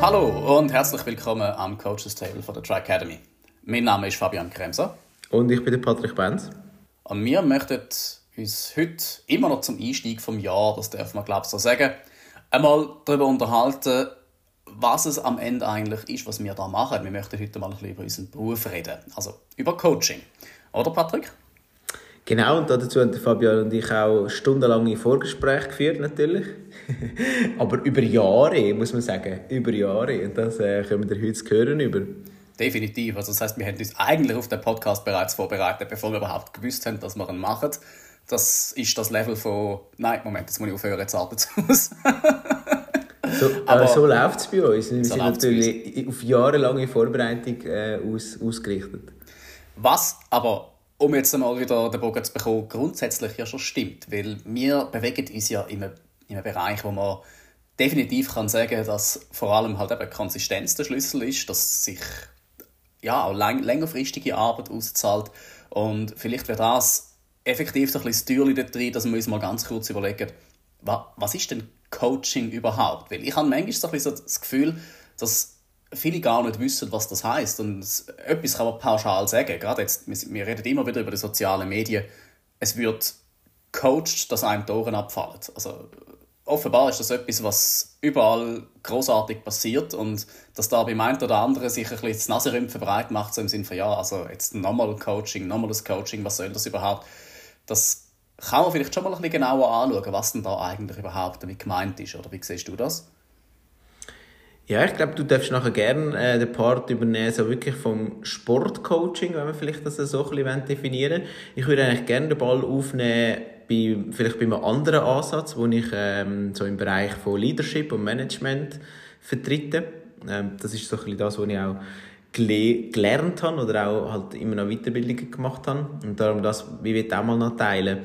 Hallo und herzlich willkommen am Coaches Table von der Tri Academy. Mein Name ist Fabian Kremser. Und ich bin der Patrick Benz. Und wir möchten uns heute immer noch zum Einstieg vom Jahr, das darf man glaube ich so sagen, einmal darüber unterhalten, was es am Ende eigentlich ist, was wir da machen. Wir möchten heute mal ein bisschen über unseren Beruf reden, also über Coaching. Oder Patrick? Genau, und dazu haben Fabian und ich auch stundenlange Vorgespräche geführt, natürlich. Aber über Jahre, muss man sagen. Über Jahre. Und das äh, können wir heute hören über. Definitiv. Also das heißt, wir haben uns eigentlich auf den Podcast bereits vorbereitet, bevor wir überhaupt gewusst haben, dass wir ihn machen. Das ist das Level von, nein, Moment, jetzt muss ich aufhören, jetzt atmet aus. so, aber so läuft es bei uns. Wir so sind natürlich auf jahrelange Vorbereitung äh, aus, ausgerichtet. Was aber um jetzt einmal wieder den Bogen zu bekommen, grundsätzlich ja schon stimmt. Weil wir bewegen uns ja in einem, in einem Bereich, wo man definitiv kann sagen dass vor allem halt eben Konsistenz der Schlüssel ist, dass sich ja auch längerfristige Arbeit auszahlt. Und vielleicht wäre das effektiv so ein bisschen das Türchen da drin, dass wir uns mal ganz kurz überlegen, was ist denn Coaching überhaupt? Weil ich habe manchmal so ein bisschen das Gefühl, dass viele gar nicht wissen, was das heißt. Und etwas kann man pauschal sagen. Gerade jetzt, wir reden immer wieder über die sozialen Medien. Es wird coacht, dass einem die Ohren abfallen. Also, offenbar ist das etwas, was überall großartig passiert und dass da beim einen oder anderen sich ein bisschen das Naserümpfen bereit macht, so im Sinne von, ja, also jetzt nochmal Coaching, nochmal das Coaching, was soll das überhaupt? Das kann man vielleicht schon mal ein bisschen genauer anschauen, was denn da eigentlich überhaupt damit gemeint ist, oder wie siehst du das? Ja, ich glaube, du darfst nachher gerne äh, den Part übernehmen, so wirklich vom Sportcoaching, wenn wir vielleicht das so ein bisschen definieren Ich würde eigentlich gerne den Ball aufnehmen, bei, vielleicht bei einem anderen Ansatz, wo ich ähm, so im Bereich von Leadership und Management vertrete. Ähm, das ist so ein bisschen das, was ich auch gelernt habe oder auch halt immer noch Weiterbildungen gemacht habe. Und darum das, wie ich auch mal noch teilen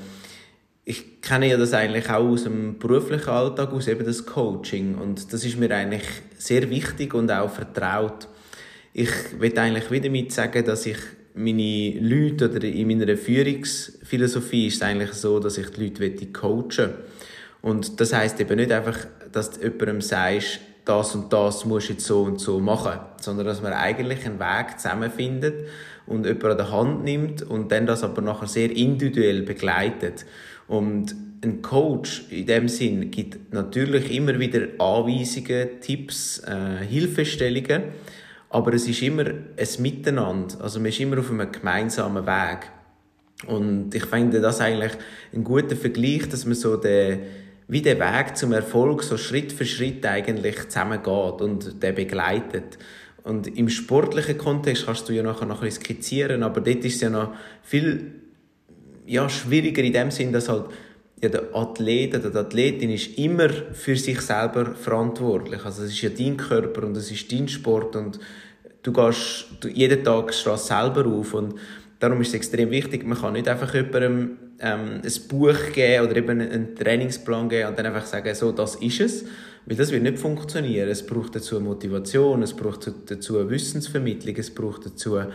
ich kenne ja das eigentlich auch aus dem beruflichen Alltag, aus eben das Coaching. Und das ist mir eigentlich sehr wichtig und auch vertraut. Ich will eigentlich wieder damit sagen, dass ich meine Leute oder in meiner Führungsphilosophie ist es eigentlich so, dass ich die Leute coachen Und das heißt eben nicht einfach, dass du jemandem sagst, das und das musst du jetzt so und so machen, sondern dass man eigentlich einen Weg zusammenfindet und jemanden an der Hand nimmt und dann das aber nachher sehr individuell begleitet. Und ein Coach in dem Sinn gibt natürlich immer wieder Anweisungen, Tipps, äh, Hilfestellungen, aber es ist immer ein Miteinander. Also man ist immer auf einem gemeinsamen Weg. Und ich finde das eigentlich ein guter Vergleich, dass man so den, wie der Weg zum Erfolg so Schritt für Schritt eigentlich zusammengeht und der begleitet. Und im sportlichen Kontext kannst du ja nachher noch ein bisschen skizzieren, aber dort ist es ja noch viel ja, schwieriger in dem Sinn, dass halt ja, der Athlet oder die Athletin ist immer für sich selber verantwortlich. Also es ist ja dein Körper und es ist dein Sport und du gehst du, jeden Tag stehst selber auf und darum ist es extrem wichtig, man kann nicht einfach jemandem ähm, ein Buch geben oder eben einen Trainingsplan geben und dann einfach sagen, so, das ist es, weil das wird nicht funktionieren. Es braucht dazu Motivation, es braucht dazu Wissensvermittlung, es braucht dazu äh,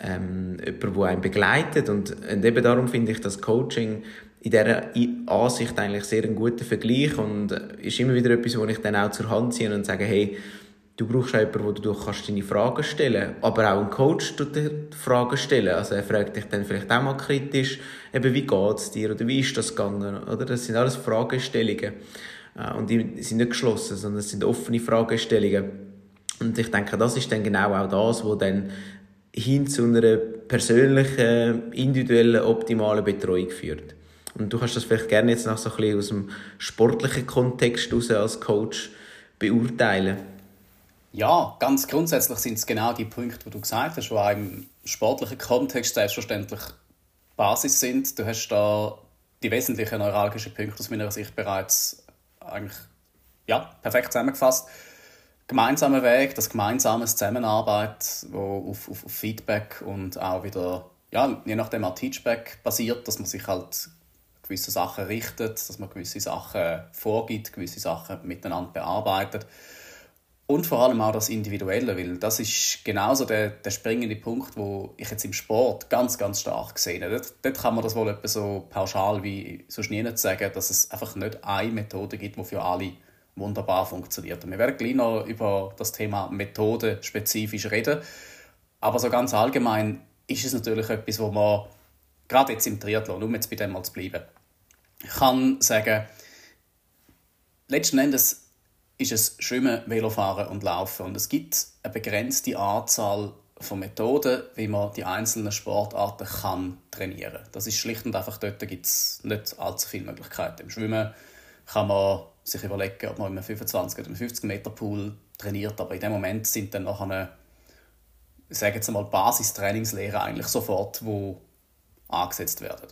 ähm, jemanden, der einen begleitet. Und, und eben darum finde ich das Coaching in dieser Ansicht eigentlich sehr ein guter Vergleich und ist immer wieder etwas, wo ich dann auch zur Hand ziehe und sage, hey, du brauchst auch jemanden, wo du kannst deine Fragen stellen Aber auch ein Coach tut dir Fragen stellen. Also er fragt dich dann vielleicht auch mal kritisch, eben, wie geht es dir oder wie ist das gegangen? Oder? Das sind alles Fragestellungen. Äh, und die sind nicht geschlossen, sondern es sind offene Fragestellungen. Und ich denke, das ist dann genau auch das, was dann hin zu einer persönlichen, individuellen, optimalen Betreuung führt. Und du kannst das vielleicht gerne jetzt noch so ein bisschen aus dem sportlichen Kontext heraus als Coach beurteilen. Ja, ganz grundsätzlich sind es genau die Punkte, die du gesagt hast, die auch im sportlichen Kontext selbstverständlich Basis sind. Du hast da die wesentlichen neuralgischen Punkte aus meiner Sicht bereits eigentlich ja, perfekt zusammengefasst. Gemeinsamer Weg, das gemeinsame Zusammenarbeit, wo auf, auf, auf Feedback und auch wieder, ja, je nachdem auch Teachback basiert, dass man sich halt gewisse Sachen richtet, dass man gewisse Sachen vorgibt, gewisse Sachen miteinander bearbeitet. Und vor allem auch das Individuelle, weil das ist genauso der, der springende Punkt, wo ich jetzt im Sport ganz, ganz stark sehe. Dort, dort kann man das wohl etwa so pauschal wie sonst nie nicht sagen, dass es einfach nicht eine Methode gibt, die für alle wunderbar funktioniert. Und wir werden gleich noch über das Thema Methode spezifisch reden. Aber so ganz allgemein ist es natürlich etwas, wo man, gerade jetzt im Triathlon, um jetzt bei dem mal zu bleiben, kann sagen, letzten Endes ist es Schwimmen, Velofahren und Laufen. Und es gibt eine begrenzte Anzahl von Methoden, wie man die einzelnen Sportarten kann trainieren kann. Das ist schlicht und einfach, dort gibt es nicht allzu viele Möglichkeiten. Im Schwimmen kann man sich überlegen, ob man in einem 25 oder 50 Meter Pool trainiert, aber in dem Moment sind dann noch eine, ich sage jetzt einmal, Basistrainingslehre eigentlich sofort, wo angesetzt werden.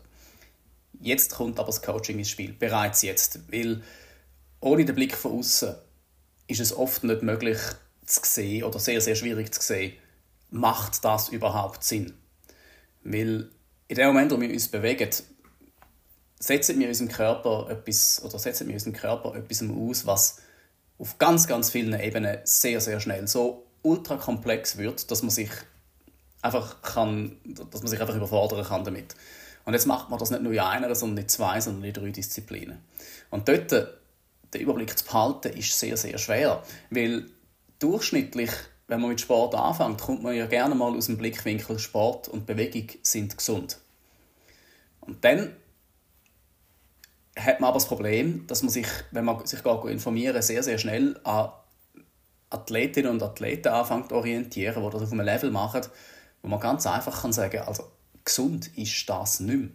Jetzt kommt aber das Coaching ins Spiel, bereits jetzt, weil ohne den Blick von außen ist es oft nicht möglich zu sehen oder sehr, sehr schwierig zu sehen, macht das überhaupt Sinn? Weil in dem Moment, wo wir uns bewegen, setzen wir unserem Körper etwas, oder setzen wir unserem Körper etwas aus, was auf ganz, ganz vielen Ebenen sehr, sehr schnell so ultra komplex wird, dass man sich einfach kann, dass man sich einfach überfordern kann damit. Und jetzt macht man das nicht nur in einer, sondern in zwei, sondern in drei Disziplinen. Und dort den Überblick zu behalten, ist sehr, sehr schwer. Weil durchschnittlich, wenn man mit Sport anfängt, kommt man ja gerne mal aus dem Blickwinkel Sport und Bewegung sind gesund. Und dann hat man aber das Problem, dass man sich, wenn man sich gar informieren sehr, sehr schnell an Athletinnen und Athleten anfängt zu orientieren, die das auf einem Level machen, wo man ganz einfach kann sagen also gesund ist das nicht mehr.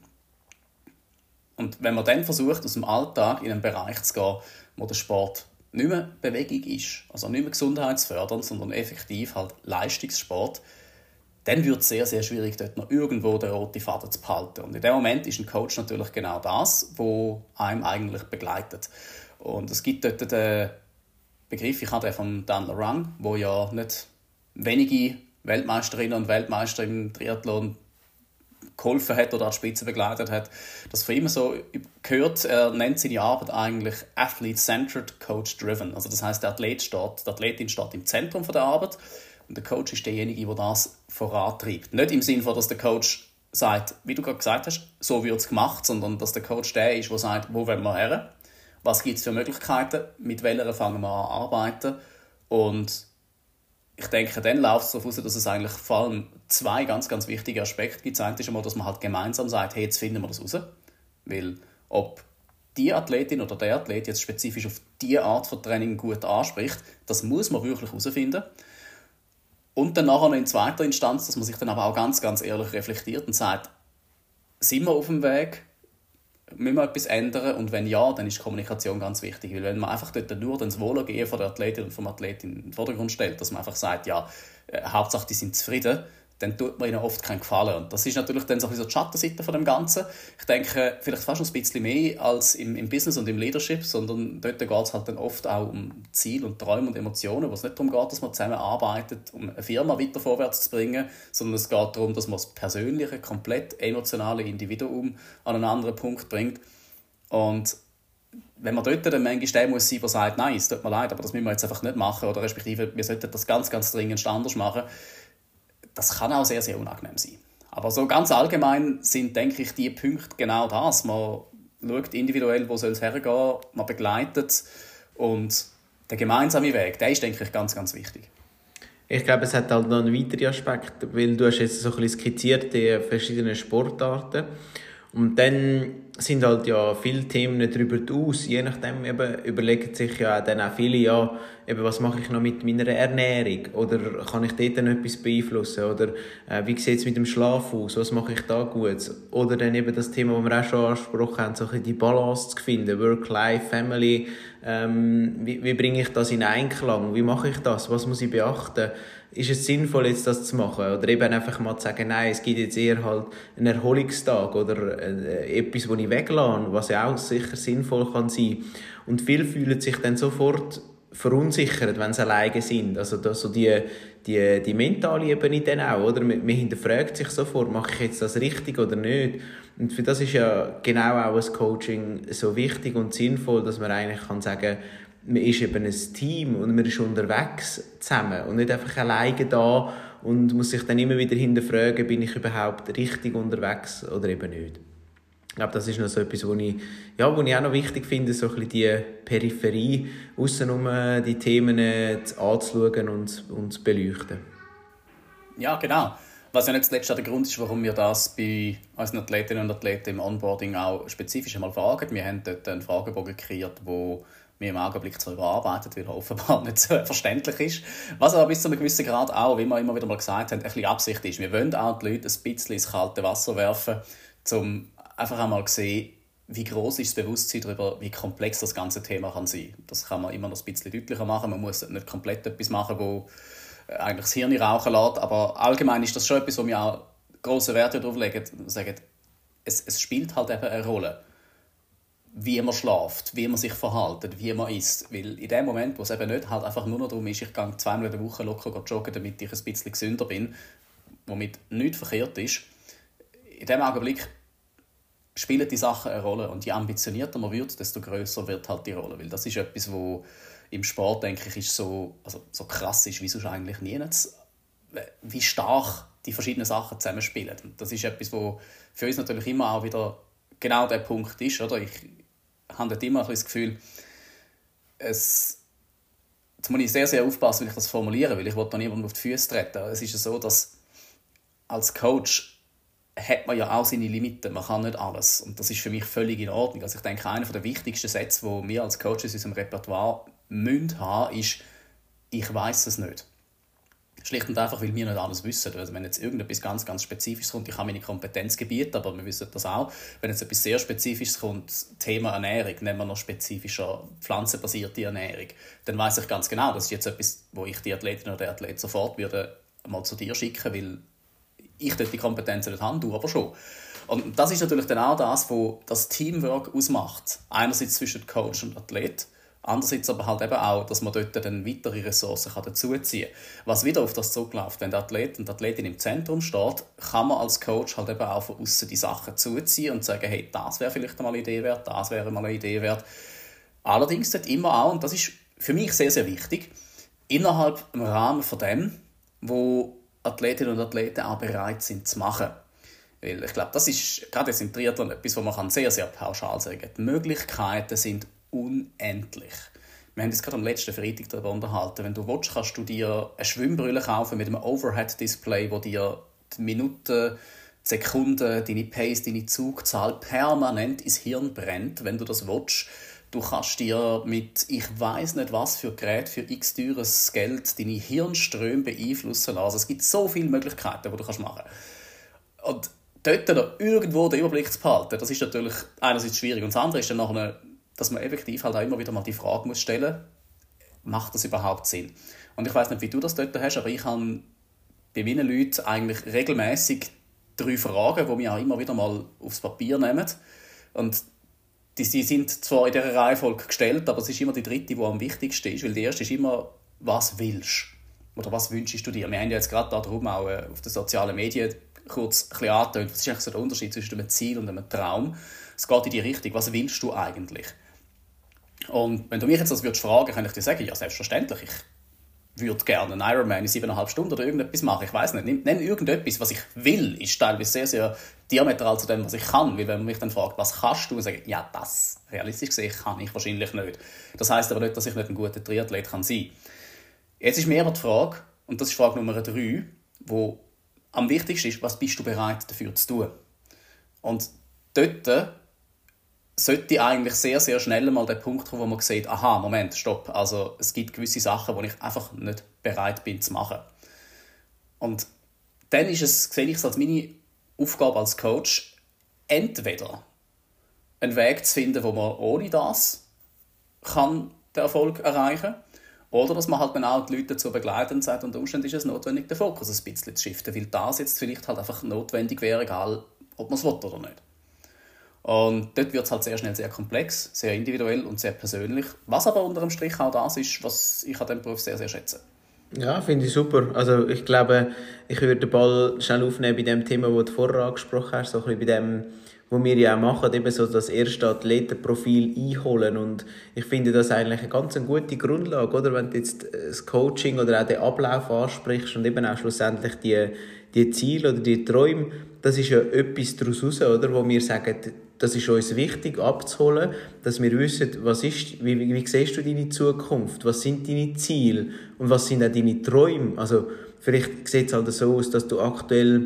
Und wenn man dann versucht, aus dem Alltag in einen Bereich zu gehen, wo der Sport nicht mehr Bewegung ist, also nicht mehr gesundheitsfördernd, sondern effektiv halt Leistungssport, dann wird es sehr, sehr schwierig, dort noch irgendwo den roten Faden zu behalten. Und in dem Moment ist ein Coach natürlich genau das, wo einem eigentlich begleitet. Und es gibt dort den Begriff, ich habe den von Dan Larang, wo ja nicht wenige Weltmeisterinnen und Weltmeister im Triathlon geholfen hat oder an Spitze begleitet hat, das von ihm so gehört, er nennt seine Arbeit eigentlich Athlete-Centered, Coach-Driven. Also das heißt, der Athlet steht, die Athletin steht im Zentrum von der Arbeit und der Coach ist derjenige, der das vorantreibt. Nicht im Sinne dass der Coach sagt, wie du gerade gesagt hast, so wird es gemacht, sondern dass der Coach der ist, der sagt, wo wollen wir her, was gibt es für Möglichkeiten, mit welcher fangen wir an arbeiten und ich denke, dann läuft es darauf aus, dass es eigentlich vor allem zwei ganz, ganz wichtige Aspekte gibt. Das ist einmal, dass man halt gemeinsam sagt, hey, jetzt finden wir das raus. Weil ob die Athletin oder der Athlet jetzt spezifisch auf diese Art von Training gut anspricht, das muss man wirklich herausfinden. Und dann nachher in zweiter Instanz, dass man sich dann aber auch ganz, ganz ehrlich reflektiert und sagt, sind wir auf dem Weg, müssen wir etwas ändern? Und wenn ja, dann ist Kommunikation ganz wichtig. Weil wenn man einfach dort nur das Wohlergehen von der Athletin und vom Athleten in den Vordergrund stellt, dass man einfach sagt, ja, äh, Hauptsache die sind zufrieden, dann tut man ihnen oft keinen Gefallen. Und das ist natürlich dann so die Schattenseite von dem Ganzen. Ich denke, vielleicht fast noch ein bisschen mehr als im, im Business und im Leadership, sondern dort geht es halt dann oft auch um Ziel und Träume und Emotionen, wo es nicht darum geht, dass man zusammenarbeitet, um eine Firma weiter vorwärts zu bringen, sondern es geht darum, dass man das persönliche, komplett emotionale Individuum an einen anderen Punkt bringt. Und wenn man dort dann manchmal der muss sein, der sagt, nein, es tut mir leid, aber das müssen wir jetzt einfach nicht machen, oder respektive, wir sollten das ganz, ganz dringend anders machen, das kann auch sehr, sehr unangenehm sein. Aber so ganz allgemein sind, denke ich, die Punkte genau das. Man schaut individuell, wo soll es hergehen, man begleitet und der gemeinsame Weg, der ist, denke ich, ganz, ganz wichtig. Ich glaube, es hat halt noch einen weiteren Aspekt, weil du hast jetzt so ein bisschen skizziert, die verschiedenen Sportarten. Und dann sind halt ja viele Themen darüber aus. Je nachdem eben überlegen sich ja dann auch viele, ja, eben, was mache ich noch mit meiner Ernährung? Oder kann ich dort dann etwas beeinflussen? Oder äh, wie sieht es mit dem Schlaf aus? Was mache ich da gut? Oder dann eben das Thema, das wir auch schon angesprochen haben, so ein die Balance zu finden, Work-Life, Family. Ähm, wie, wie bringe ich das in Einklang? Wie mache ich das? Was muss ich beachten? Ist es sinnvoll, jetzt das zu machen? Oder eben einfach mal zu sagen, nein, es gibt jetzt eher halt einen Erholungstag oder äh, etwas, wo ich weglasse, was ja auch sicher sinnvoll kann sein. Und viele fühlen sich dann sofort verunsichert, wenn sie alleine sind. Also das, so die, die, die mentale Ebene dann auch, oder? Man, man hinterfragt sich sofort, mache ich jetzt das richtig oder nicht? Und für das ist ja genau auch ein Coaching so wichtig und sinnvoll, dass man eigentlich kann sagen man ist eben ein Team und man ist unterwegs zusammen und nicht einfach alleine da und muss sich dann immer wieder hinterfragen, bin ich überhaupt richtig unterwegs oder eben nicht. Ich glaube, das ist noch so etwas, was ich, ja, ich auch noch wichtig finde, so ein bisschen die Peripherie, außenrum die Themen anzuschauen und, und zu beleuchten. Ja, genau. Was ja nicht zuletzt der Grund ist, warum wir das bei unseren Athletinnen und Athleten im Onboarding auch spezifisch einmal fragen. Wir haben dort einen Fragebogen kreiert, wo mir im Augenblick zwar überarbeitet, weil er offenbar nicht so verständlich ist. Was aber bis zu einem gewissen Grad auch, wie wir immer wieder mal gesagt haben, ein bisschen Absicht ist. Wir wollen auch die Leute ein bisschen ins kalte Wasser werfen, um einfach einmal zu sehen, wie groß ist das Bewusstsein darüber, wie komplex das ganze Thema kann sein. Das kann man immer noch ein bisschen deutlicher machen. Man muss nicht komplett etwas machen, wo äh, eigentlich das Hirn rauchen lässt, aber allgemein ist das schon etwas, wo wir auch große Werte darauf legen, sagen, es, es spielt halt eben eine Rolle wie man schläft, wie man sich verhält, wie man isst. Weil in dem Moment, wo es eben nicht halt einfach nur noch darum ist, ich gehe zweimal in der Woche locker joggen, damit ich ein bisschen gesünder bin, womit nichts verkehrt ist, in dem Augenblick spielen die Sachen eine Rolle. Und je ambitionierter man wird, desto größer wird halt die Rolle. Weil das ist etwas, wo im Sport, denke ich, ist so, also so krass ist, wie sonst eigentlich nie wie stark die verschiedenen Sachen zusammenspielen. Und das ist etwas, wo für uns natürlich immer auch wieder genau der Punkt ist. Oder? Ich, habe dort immer das Gefühl, es, jetzt muss ich sehr, sehr aufpassen, wie ich das formuliere, weil ich will da niemandem auf die Füße treten. Es ist ja so, dass als Coach hat man ja auch seine Limiten, man kann nicht alles. Und das ist für mich völlig in Ordnung. Also ich denke, einer der wichtigsten Sätze, die wir als Coaches in unserem Repertoire müssen haben, ist, ich weiß es nicht. Schlicht und einfach, weil wir nicht alles wissen. Also wenn jetzt irgendetwas ganz, ganz Spezifisches kommt, ich habe meine Kompetenzgebiete, aber wir wissen das auch, wenn jetzt etwas sehr Spezifisches kommt, Thema Ernährung, nehmen wir noch spezifischer pflanzenbasierte Ernährung, dann weiß ich ganz genau, das ist jetzt etwas, wo ich die Athletin oder der Athlet sofort würde mal zu dir schicken, weil ich dort die Kompetenzen nicht habe, du aber schon. Und das ist natürlich dann auch das, was das Teamwork ausmacht. Einerseits zwischen Coach und Athlet, Andererseits aber halt eben auch, dass man dort dann weitere Ressourcen dazuziehen kann. Was wieder auf das zurückläuft, wenn der Athlet und die Athletin im Zentrum steht, kann man als Coach halt eben auch von außen die Sachen zuziehen und sagen, hey, das wäre vielleicht mal eine Idee wert, das wäre mal eine Idee wert. Allerdings dort immer auch, und das ist für mich sehr, sehr wichtig, innerhalb im Rahmen von dem, wo Athletinnen und Athleten auch bereit sind zu machen. Weil ich glaube, das ist gerade jetzt im Triathlon etwas, wo man sehr, sehr pauschal sagen kann. Die Möglichkeiten sind unendlich. Wir haben uns gerade am letzten Freitag darüber unterhalten. Wenn du willst, kannst du dir eine Schwimmbrille kaufen mit einem Overhead-Display, wo dir die Minuten, die Sekunden, deine Pace, deine Zugzahl permanent ins Hirn brennt, wenn du das willst. Du kannst dir mit ich weiß nicht was für Gerät für x teures Geld deine Hirnströme beeinflussen lassen. Es gibt so viele Möglichkeiten, die du machen kannst. Und dort noch irgendwo den Überblick zu behalten, das ist natürlich einerseits schwierig. Und das andere ist dann nachher dass man effektiv halt auch immer wieder mal die Frage muss stellen macht das überhaupt Sinn? Und ich weiß nicht, wie du das dort hast, aber ich habe bei meinen Leuten eigentlich regelmäßig drei Fragen, die wir auch immer wieder mal aufs Papier nehmen. Und die, die sind zwar in dieser Reihenfolge gestellt, aber es ist immer die dritte, die am wichtigsten ist, weil die erste ist immer, was willst du? Oder was wünschst du dir? Wir haben ja jetzt gerade darum auch äh, auf den sozialen Medien kurz ein angetönt, was ist eigentlich so der Unterschied zwischen einem Ziel und einem Traum? Es geht in die Richtung, was willst du eigentlich? Und wenn du mich jetzt das würdest fragen, kann ich dir sagen, ja, selbstverständlich, ich würde gerne einen Ironman in siebeneinhalb Stunden oder irgendetwas machen. Ich weiß nicht. Nenn irgendetwas, was ich will, ist teilweise sehr, sehr diametral zu dem, was ich kann. Weil wenn man mich dann fragt, was kannst du, und sage ja, das realistisch gesehen kann ich wahrscheinlich nicht. Das heißt aber nicht, dass ich nicht ein guter Triathlet kann sein. Jetzt ist mir aber die Frage, und das ist Frage Nummer drei, wo am wichtigsten ist, was bist du bereit dafür zu tun? Und dort sollte eigentlich sehr, sehr schnell mal der Punkt kommen, wo man sieht, aha, Moment, stopp, also es gibt gewisse Sachen, die ich einfach nicht bereit bin zu machen. Und dann ist es, sehe ich es als meine Aufgabe als Coach, entweder einen Weg zu finden, wo man ohne das kann den Erfolg erreichen oder dass man halt auch die Leute dazu begleitet und sagt, unter Umständen ist es notwendig, den Fokus ein bisschen zu shiften, weil das jetzt vielleicht halt einfach notwendig wäre, egal ob man es will oder nicht. Und dort wird es halt sehr schnell sehr komplex, sehr individuell und sehr persönlich. Was aber unter dem Strich auch das ist, was ich an diesem Beruf sehr, sehr schätze. Ja, finde ich super. Also ich glaube, ich würde den Ball schnell aufnehmen bei dem Thema, das du vorher angesprochen hast, so ein bisschen bei dem, was wir ja auch machen, eben so das erste Athletenprofil einholen und ich finde das eigentlich eine ganz gute Grundlage, oder? Wenn du jetzt das Coaching oder auch den Ablauf ansprichst und eben auch schlussendlich die, die Ziele oder die Träume, das ist ja etwas daraus raus, oder? Wo wir sagen, das ist uns wichtig abzuholen, dass wir wissen, was ist, wie, wie, wie siehst du deine Zukunft, was sind deine Ziele und was sind auch deine Träume. Also vielleicht sieht es halt so aus, dass du aktuell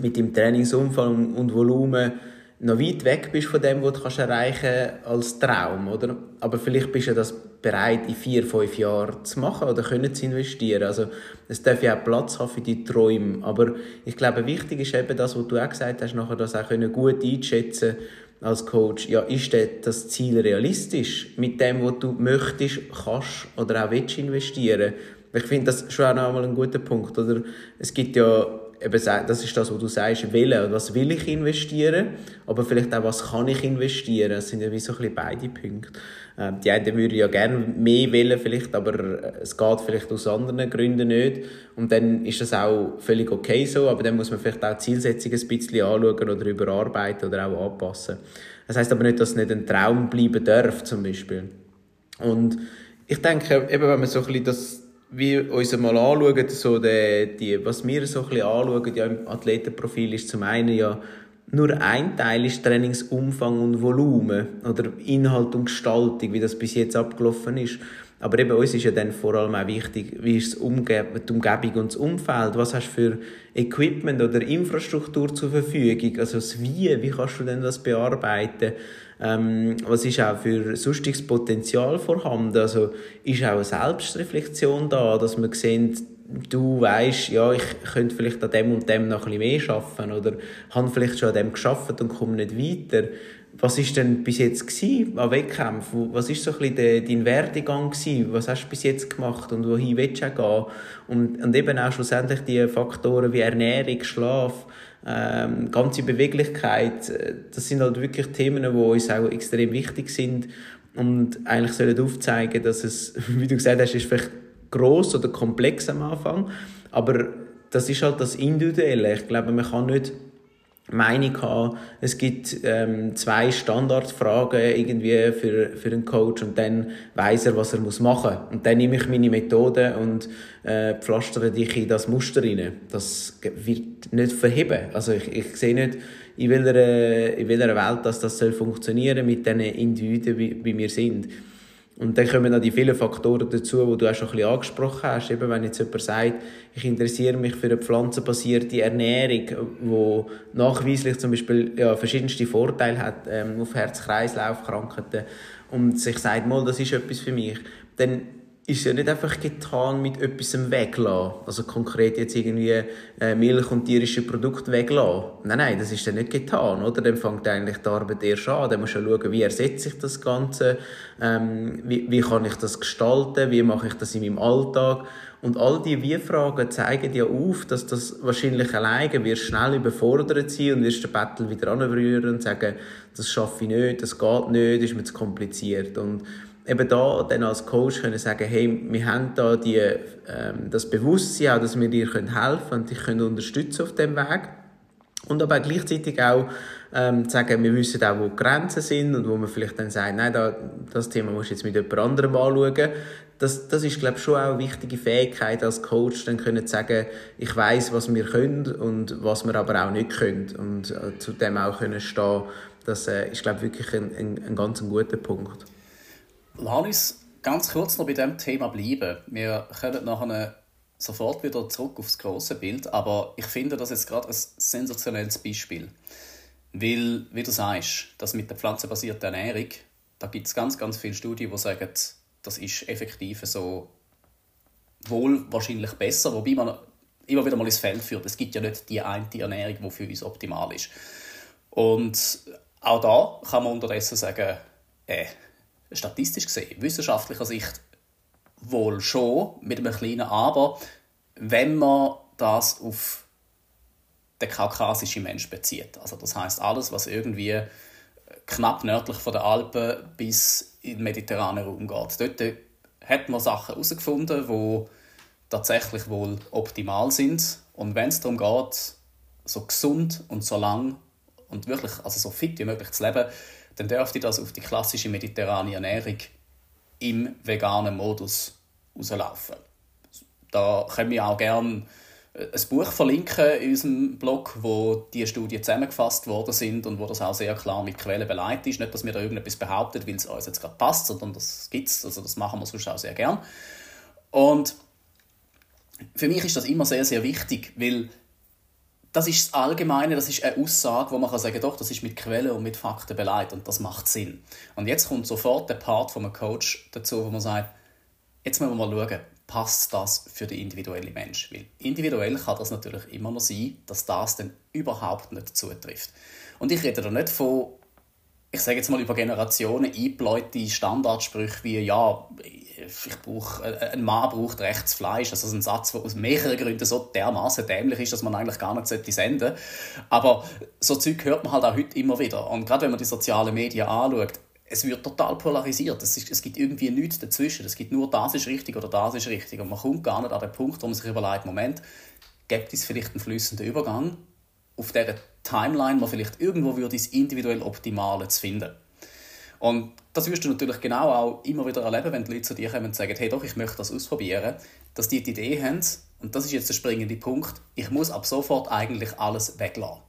mit dem Trainingsumfang und Volumen noch weit weg bist von dem, was du kannst erreichen als Traum, oder? Aber vielleicht bist du das bereit, in vier, fünf Jahren zu machen oder können zu investieren. Also es darf ja auch Platz haben für die Träume. Aber ich glaube, wichtig ist eben das, was du auch gesagt hast, nachher das auch können gut einschätzen als Coach. Ja, ist das Ziel realistisch mit dem, was du möchtest, kannst oder auch willst investieren? Ich finde das schon auch einmal ein guter Punkt, oder? Es gibt ja eben, das ist das, was du sagst, wählen. Was will ich investieren? Aber vielleicht auch, was kann ich investieren? Das sind ja wie so ein bisschen beide Punkte. Ähm, die einen würden ja gerne mehr wählen, vielleicht, aber äh, es geht vielleicht aus anderen Gründen nicht. Und dann ist das auch völlig okay so, aber dann muss man vielleicht auch die Zielsetzung ein bisschen anschauen oder überarbeiten oder auch anpassen. Das heißt aber nicht, dass es nicht ein Traum bleiben darf, zum Beispiel. Und ich denke, eben, wenn man so ein bisschen das wie uns mal anschauen, so die, die, was wir so ein bisschen anschauen ja, im Athletenprofil, ist zum einen ja nur ein Teil ist Trainingsumfang und Volumen oder Inhalt und Gestaltung, wie das bis jetzt abgelaufen ist. Aber eben uns ist ja dann vor allem auch wichtig, wie ist die Umgebung und das Umfeld, was hast du für Equipment oder Infrastruktur zur Verfügung, also das Wie, wie kannst du denn das bearbeiten, ähm, was ist auch für sonstiges Potenzial vorhanden, also ist auch eine Selbstreflexion da, dass man sehen, du weißt, ja, ich könnte vielleicht an dem und dem noch ein bisschen mehr arbeiten oder habe vielleicht schon an dem geschafft und komme nicht weiter. Was ist denn bis jetzt an Wettkämpfen? Was ist so ein bisschen dein Werdegang gewesen? Was hast du bis jetzt gemacht und wohin willst du gehen? Und, und eben auch schlussendlich die Faktoren wie Ernährung, Schlaf, ähm, ganze Beweglichkeit, äh, das sind halt wirklich Themen, die uns auch extrem wichtig sind und eigentlich sollen aufzeigen, dass es, wie du gesagt hast, ist vielleicht groß oder komplex am Anfang, aber das ist halt das Individuelle. Ich glaube, man kann nicht Meinung haben, es gibt ähm, zwei Standardfragen irgendwie für, für einen Coach und dann weiß er, was er muss machen muss. Und dann nehme ich meine Methode und äh, pflastere dich in das Muster rein. Das wird nicht verheben. Also ich, ich sehe nicht, in welcher, in welcher Welt dass das soll funktionieren mit den Individuen, wie, wie wir sind. Und dann kommen noch die vielen Faktoren dazu, die du auch schon ein bisschen angesprochen hast. Eben, wenn jetzt jemand sagt, ich interessiere mich für eine pflanzenbasierte Ernährung, die nachweislich zum Beispiel ja, verschiedenste Vorteile hat ähm, auf Herz-Kreislauf-Krankheiten und sich sagt, mal, das ist etwas für mich, dann ist ja nicht einfach getan mit etwas weglassen. Also konkret jetzt irgendwie äh, Milch und tierische Produkte weglassen. Nein, nein, das ist dann nicht getan, oder? Dann fängt eigentlich die Arbeit erst an. Dann musst du schauen, wie ersetze ich das Ganze, ähm, wie, wie kann ich das gestalten, wie mache ich das in meinem Alltag. Und all diese Wie-Fragen zeigen ja auf, dass das wahrscheinlich alleine wirst schnell überfordert sein und wirst den Battle wieder anrühren und sagen, das schaffe ich nicht, das geht nicht, ist mir zu kompliziert. Und eben da dann als Coach können sagen, hey, wir haben da die, ähm, das Bewusstsein auch, dass wir dir helfen können und dich können unterstützen auf dem Weg. Und aber gleichzeitig auch ähm, sagen, wir wissen auch, wo die Grenzen sind und wo man vielleicht dann sagt, nein, da, das Thema musst du jetzt mit jemand anderem anschauen. Das, das ist, glaube ich, schon auch eine wichtige Fähigkeit als Coach, dann können zu sagen, ich weiß, was wir können und was wir aber auch nicht können und äh, zu dem auch können stehen. Das äh, ist, glaube ich, wirklich ein, ein, ein ganz guter Punkt. Lass uns ganz kurz noch bei diesem Thema bleiben. Wir kommen nachher sofort wieder zurück aufs große Bild, aber ich finde das jetzt gerade ein sensationelles Beispiel. Weil, wie du sagst, das mit der pflanzenbasierten Ernährung, da gibt es ganz, ganz viele Studien, die sagen, das ist effektiv so wohl wahrscheinlich besser, wobei man immer wieder mal ins Feld führt. Es gibt ja nicht die eine Ernährung, die für uns optimal ist. Und auch da kann man unterdessen sagen, äh, statistisch gesehen, wissenschaftlicher Sicht wohl schon, mit einem kleinen Aber, wenn man das auf den kaukasischen Mensch bezieht. Also das heißt alles, was irgendwie knapp nördlich von den Alpen bis in den mediterranen Raum geht. Dort hat man Sachen herausgefunden, wo tatsächlich wohl optimal sind. Und wenn es darum geht, so gesund und so lang und wirklich also so fit wie möglich zu leben, dann dürfte das auf die klassische mediterrane Ernährung im veganen Modus rauslaufen. Da können wir auch gerne ein Buch verlinken in unserem Blog, wo die Studien zusammengefasst worden sind und wo das auch sehr klar mit Quellen beleidigt ist. Nicht, dass wir da irgendetwas behaupten, weil es uns jetzt gerade passt, sondern das gibt es. Also das machen wir sonst auch sehr gern. Und für mich ist das immer sehr, sehr wichtig, weil das ist das Allgemeine, das ist eine Aussage, wo man kann sagen doch, das ist mit Quellen und mit Fakten beleidigt und das macht Sinn. Und jetzt kommt sofort der Part von einem Coach dazu, wo man sagt, jetzt müssen wir mal schauen, passt das für den individuellen Mensch? Weil individuell kann das natürlich immer noch sein, dass das dann überhaupt nicht zutrifft. Und ich rede da nicht von, ich sage jetzt mal über Generationen eingebläute Standardsprüche wie, ja, ich brauche, äh, ein Mann braucht rechtes Fleisch. Also ein Satz, der aus mehreren Gründen so dermaßen dämlich ist, dass man eigentlich gar nicht senden sollte. Aber so Zeug hört man halt auch heute immer wieder. Und gerade wenn man die sozialen Medien anschaut, es wird total polarisiert. Es, ist, es gibt irgendwie nichts dazwischen. Es gibt nur, das ist richtig oder das ist richtig. Und man kommt gar nicht an den Punkt, wo man sich überlegt, Moment, gibt es vielleicht einen flüssenden Übergang auf dieser Timeline, wo vielleicht irgendwo würde das individuell Optimale zu finden. Und das wirst du natürlich genau auch immer wieder erleben, wenn die Leute zu dir kommen und sagen, hey doch, ich möchte das ausprobieren, dass die die Idee haben, und das ist jetzt der springende Punkt, ich muss ab sofort eigentlich alles weglassen.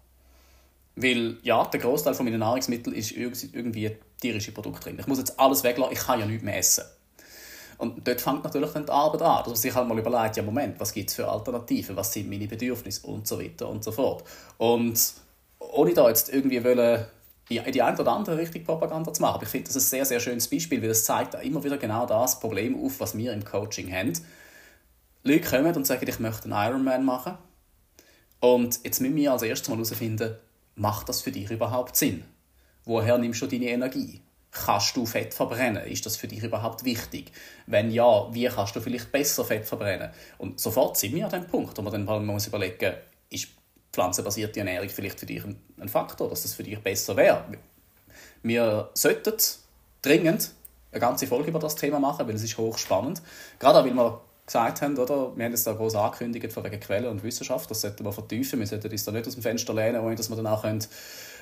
Weil, ja, der Großteil von meinen Nahrungsmitteln ist irgendwie tierische Produkte drin. Ich muss jetzt alles weglassen, ich kann ja nichts mehr essen. Und dort fängt natürlich dann die Arbeit an, dass man sich halt mal überlegt, ja Moment, was gibt es für Alternativen, was sind meine Bedürfnisse und so weiter und so fort. Und ohne da jetzt irgendwie wollen, in die eine oder andere Richtung Propaganda zu machen, aber ich finde das ein sehr, sehr schönes Beispiel, weil es zeigt immer wieder genau das Problem auf, was wir im Coaching haben. Leute kommen und sagen, ich möchte einen Ironman machen. Und jetzt müssen wir als erstes mal herausfinden, macht das für dich überhaupt Sinn? Woher nimmst du deine Energie? Kannst du Fett verbrennen? Ist das für dich überhaupt wichtig? Wenn ja, wie kannst du vielleicht besser Fett verbrennen? Und sofort sind wir an dem Punkt, wo man dann mal muss überlegen ist pflanzenbasierte Ernährung vielleicht für dich ein Faktor, dass das für dich besser wäre? Wir sollten dringend eine ganze Folge über das Thema machen, weil es ist hochspannend. Gerade auch, weil wir gesagt haben, oder? wir haben es da groß angekündigt von wegen Quellen und Wissenschaft, das sollten wir vertiefen, wir sollten uns da nicht aus dem Fenster lehnen, ohne dass wir dann auch ein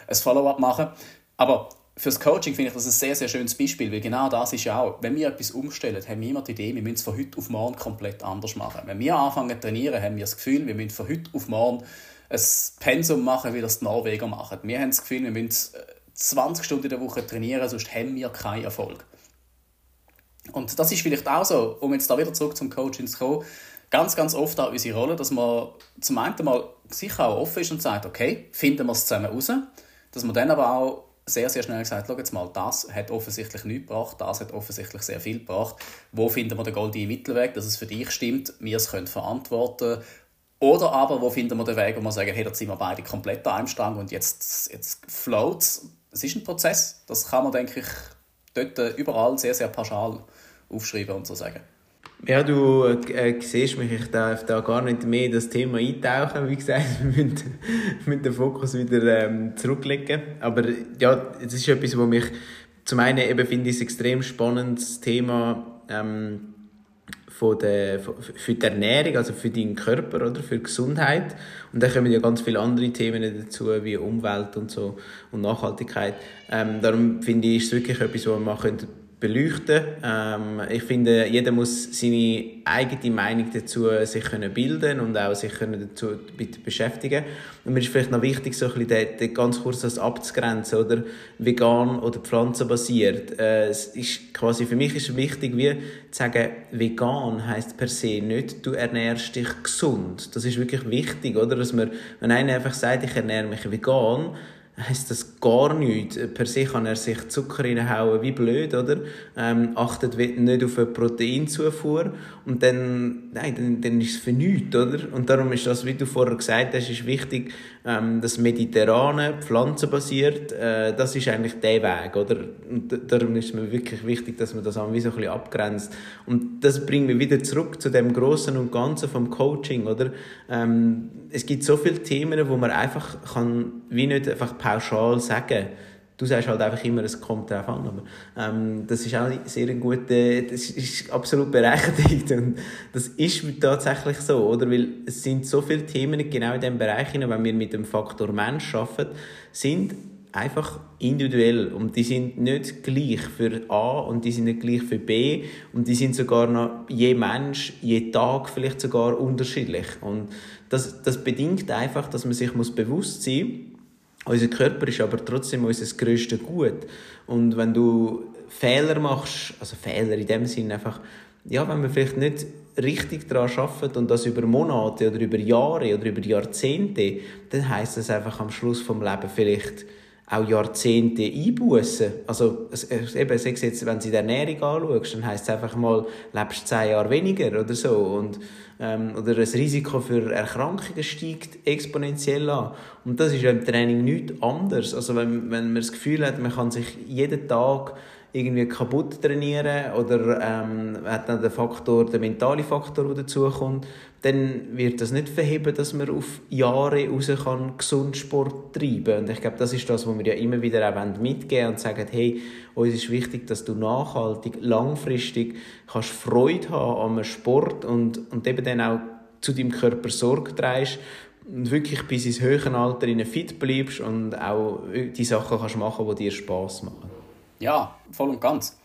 Follow-up machen können. Aber fürs Coaching finde ich das ein sehr, sehr schönes Beispiel, weil genau das ist ja auch, wenn wir etwas umstellen, haben wir immer die Idee, wir müssen es von heute auf morgen komplett anders machen. Wenn wir anfangen zu trainieren, haben wir das Gefühl, wir müssen von heute auf morgen ein Pensum machen, wie das die Norweger machen. Wir haben das Gefühl, wir müssen 20 Stunden in der Woche trainieren, sonst haben wir keinen Erfolg. Und das ist vielleicht auch so, um jetzt da wieder zurück zum Coaching zu kommen, ganz, ganz oft auch unsere Rolle, dass man zum einen mal sicher auch offen ist und sagt, okay, finden wir es zusammen raus, dass man dann aber auch sehr, sehr schnell gesagt, schau jetzt mal, das hat offensichtlich nichts gebracht, das hat offensichtlich sehr viel gebracht. Wo finden wir den goldenen Mittelweg, dass es für dich stimmt, wir es können verantworten oder aber, wo finden wir den Weg, wo wir sagen, hey, da sind wir beide komplett an einem Strang und jetzt, jetzt float es. Es ist ein Prozess, das kann man, denke ich, dort überall sehr, sehr pauschal aufschreiben und so sagen. Ja, du äh, siehst mich, ich darf da gar nicht mehr in das Thema eintauchen. Wie gesagt, wir müssen, müssen den Fokus wieder ähm, zurücklegen. Aber ja, es ist etwas, wo mich zum einen eben finde ich ein extrem spannendes Thema ähm, von der, für die Ernährung, also für deinen Körper oder für die Gesundheit. Und dann kommen ja ganz viele andere Themen dazu, wie Umwelt und so und Nachhaltigkeit. Ähm, darum finde ich, ist es wirklich etwas, wo man machen beleuchten. Ähm, ich finde, jeder muss seine eigene Meinung dazu sich können bilden und auch sich können dazu beschäftigen. Und mir ist vielleicht noch wichtig, so ein bisschen den, den ganz kurz das abzugrenzen, oder vegan oder pflanzenbasiert. Äh, es ist quasi für mich ist wichtig, wie zu sagen, vegan heißt per se nicht, du ernährst dich gesund. Das ist wirklich wichtig, oder? Dass man, wenn einer einfach sagt, ich ernähre mich vegan, heisst das gar nichts. Per se kann er sich Zucker reinhauen wie blöd, oder? Ähm, achtet nicht auf eine Proteinzufuhr und dann, nein, dann, dann ist es für nichts, oder? Und darum ist das, wie du vorher gesagt hast, ist wichtig, ähm, das Mediterrane, pflanzenbasiert, äh, das ist eigentlich der Weg, oder? Und darum ist mir wirklich wichtig, dass man das auch wie so ein bisschen abgrenzt. Und das bringt mich wieder zurück zu dem Großen und Ganzen vom Coaching, oder? Ähm, es gibt so viele Themen, wo man einfach kann, wie nicht einfach pauschal sagen, Du sagst halt einfach immer, es kommt darauf an. Aber, ähm, das ist auch sehr gute, das ist absolut berechtigt. Und das ist tatsächlich so, oder? Weil es sind so viele Themen genau in diesem Bereich, wenn wir mit dem Faktor Mensch arbeiten, sind einfach individuell und die sind nicht gleich für A und die sind nicht gleich für B und die sind sogar noch je Mensch, je Tag vielleicht sogar unterschiedlich und das, das bedingt einfach, dass man sich muss bewusst sein unser Körper ist aber trotzdem unser grösstes Gut und wenn du Fehler machst, also Fehler in dem Sinne einfach, ja, wenn man vielleicht nicht richtig daran arbeitet und das über Monate oder über Jahre oder über Jahrzehnte, dann heißt das einfach am Schluss vom Leben vielleicht auch Jahrzehnte einbußen. Also, eben, sei jetzt, wenn du die Ernährung anschaust, dann heisst es einfach mal, lebst zehn Jahre weniger oder so. Und, ähm, oder das Risiko für Erkrankungen steigt exponentiell an. Und das ist im Training nichts anderes. Also, wenn, wenn man das Gefühl hat, man kann sich jeden Tag irgendwie kaputt trainieren oder ähm, hat dann den Faktor, den mentalen Faktor, der dazukommt, dann wird das nicht verheben, dass man auf Jahre raus kann gesund Sport treiben Und ich glaube, das ist das, was wir ja immer wieder auch mitgeben und sagen, hey, uns ist wichtig, dass du nachhaltig, langfristig kannst Freude haben am Sport und, und eben dann auch zu deinem Körper Sorge trägst und wirklich bis ins höhere Alter in fit bleibst und auch die Sachen kannst machen, die dir Spaß machen. Ja, voll und ganz.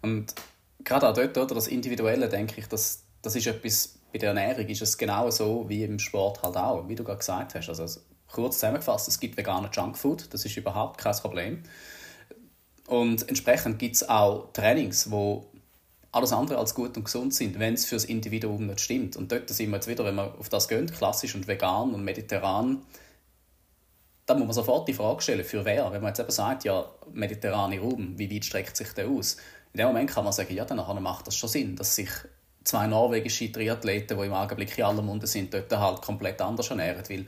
Und gerade auch dort, oder, das Individuelle, denke ich, das, das ist etwas, bei der Ernährung ist es genau so wie im Sport halt auch, wie du gerade gesagt hast. Also kurz zusammengefasst, es gibt veganen Junkfood, das ist überhaupt kein Problem. Und entsprechend gibt es auch Trainings, wo alles andere als gut und gesund sind, wenn es für das Individuum nicht stimmt. Und dort sind wir jetzt wieder, wenn wir auf das gehen, klassisch und vegan und mediterran, da muss man sofort die Frage stellen, für wer? Wenn man jetzt eben sagt, ja, mediterrane Raum, wie weit streckt sich der aus? In dem Moment kann man sagen, ja, dann macht das schon Sinn, dass sich zwei norwegische Triathleten, die im Augenblick in aller Munde sind, dort halt komplett anders ernähren, weil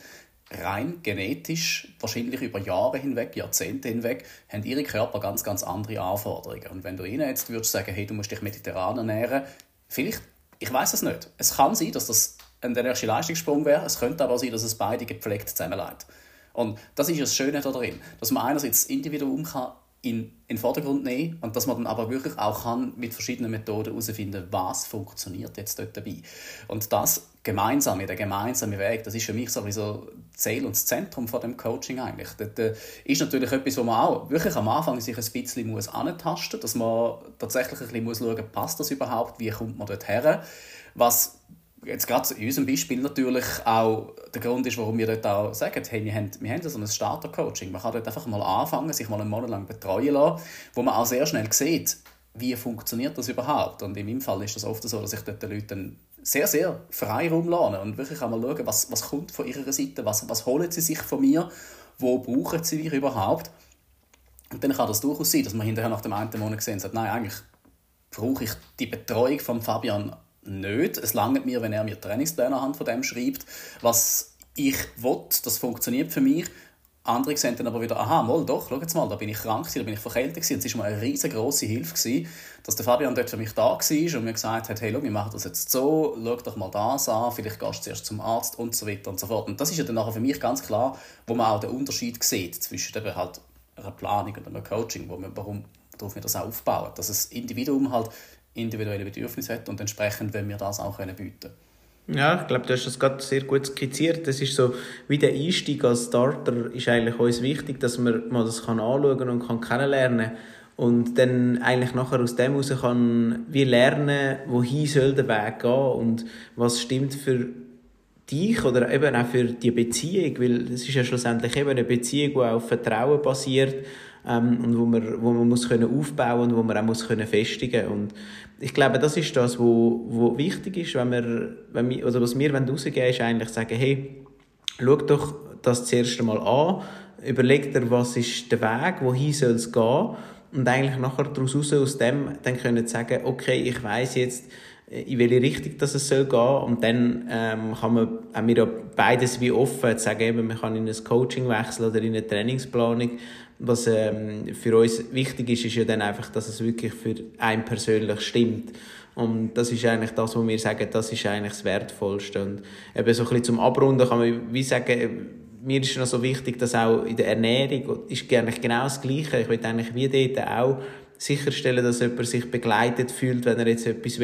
rein genetisch, wahrscheinlich über Jahre hinweg, Jahrzehnte hinweg, haben ihre Körper ganz, ganz andere Anforderungen. Und wenn du ihnen jetzt würdest sagen, hey, du musst dich mediterran ernähren, vielleicht, ich weiß es nicht. Es kann sein, dass das ein nächste Leistungssprung wäre, es könnte aber sein, dass es beide gepflegt zusammenleitet. Und das ist das Schöne darin, dass man einerseits das Individuum kann in, den Vordergrund nehmen und dass man dann aber wirklich auch kann mit verschiedenen Methoden herausfinden, was funktioniert jetzt dort dabei. Und das gemeinsame, der gemeinsame Weg, das ist für mich so das Ziel und das Zentrum von dem Coaching eigentlich. Das äh, ist natürlich etwas, wo man auch wirklich am Anfang sich ein bisschen muss antasten dass man tatsächlich ein bisschen muss schauen passt das überhaupt, wie kommt man dort her, was jetzt gerade in unserem Beispiel natürlich auch der Grund ist, warum wir dort auch sagen, hey, wir haben, wir haben so ein Starter-Coaching. Man kann dort einfach mal anfangen, sich mal einen Monat lang betreuen lassen, wo man auch sehr schnell sieht, wie funktioniert das überhaupt. Und in meinem Fall ist das oft so, dass ich dort den Leuten sehr, sehr Freiraum lasse und wirklich einmal schauen, was, was kommt von ihrer Seite, was, was holen sie sich von mir, wo brauchen sie mich überhaupt. Und dann kann das durchaus sein, dass man hinterher nach dem einen Monat sehen sagt, nein, eigentlich brauche ich die Betreuung von Fabian nicht. Es langt mir, wenn er mir Trainingspläne anhand von dem schreibt, was ich will, das funktioniert für mich. Andere sehen dann aber wieder, aha, mal doch, schau jetzt mal, da bin ich krank, da bin ich verkältet gewesen. Es war mir eine riesengroße Hilfe, gewesen, dass der Fabian dort für mich da war und mir gesagt hat, hey, schau, wir machen das jetzt so, schau doch mal das an, vielleicht gehst du zuerst zum Arzt und so weiter und so fort. Und das ist ja dann nachher für mich ganz klar, wo man auch den Unterschied sieht zwischen eben halt einer Planung und einem Coaching, wo wir, warum darauf wir das auch aufbauen. Dass das Individuum halt individuelle Bedürfnisse hat und entsprechend wollen wir das auch bieten können. Ja, ich glaube, du hast das gerade sehr gut skizziert. Das ist so, wie der Einstieg als Starter ist eigentlich uns wichtig, dass man mal das kann anschauen und kann kennenlernen und dann eigentlich nachher aus dem heraus kann wie lernen, wohin soll der Weg gehen und was stimmt für dich oder eben auch für die Beziehung, weil es ist ja schlussendlich eben eine Beziehung, die auf Vertrauen basiert ähm, und wo man, wo man muss können aufbauen und wo man auch muss können festigen. Und ich glaube, das ist das, wo, wo wichtig ist, wenn wir, wenn wir, oder was wir rausgeben ist eigentlich sagen, hey, schau doch das zuerst einmal an, überleg dir, was ist der Weg, wohin soll es gehen? Und eigentlich nachher daraus raus, aus dem dann können sagen, okay, ich weiß jetzt, in welche Richtung das es soll gehen. Und dann ähm, kann man, haben wir ja beides wie offen, zu sagen, eben, man kann in ein Coaching wechseln oder in eine Trainingsplanung was ähm, für uns wichtig ist, ist ja dann einfach, dass es wirklich für einen persönlich stimmt. Und das ist eigentlich das, was wir sagen, das ist eigentlich das Wertvollste. Und eben so ein bisschen zum Abrunden kann man wie sagen, mir ist noch so wichtig, dass auch in der Ernährung ist eigentlich genau das Gleiche. Ich will eigentlich wie dort auch sicherstellen, dass jemand sich begleitet fühlt, wenn er jetzt etwas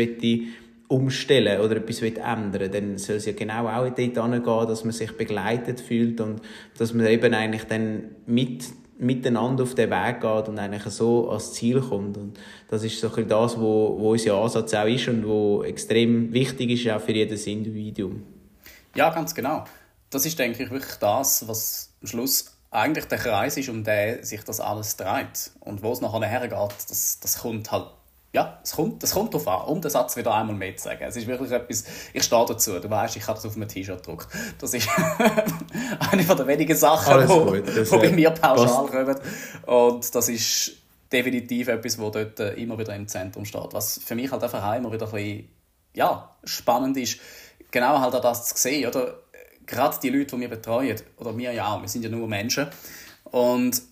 umstellen oder etwas ändern dann soll es ja genau auch dort hingehen, dass man sich begleitet fühlt und dass man eben eigentlich dann mit miteinander auf den Weg geht und eigentlich so ans Ziel kommt. Und das ist so ein bisschen das, wo, wo unser Ansatz auch ist und wo extrem wichtig ist auch für jedes Individuum. Ja, ganz genau. Das ist, denke ich, wirklich das, was am Schluss eigentlich der Kreis ist, um den sich das alles dreht. Und wo es nachher hergeht, das, das kommt halt ja, es kommt, es kommt darauf an, um den Satz wieder einmal mehr zu sagen. Es ist wirklich etwas, ich stehe dazu, du weißt, ich habe das auf einem T-Shirt gedruckt. Das ist eine von den wenigen Sachen, die bei mir pauschal kommen. Und das ist definitiv etwas, wo dort äh, immer wieder im Zentrum steht. Was für mich halt einfach immer wieder ein bisschen, ja, spannend ist, genau halt auch das zu sehen, oder? Gerade die Leute, die wir betreuen, oder wir ja auch, wir sind ja nur Menschen. Und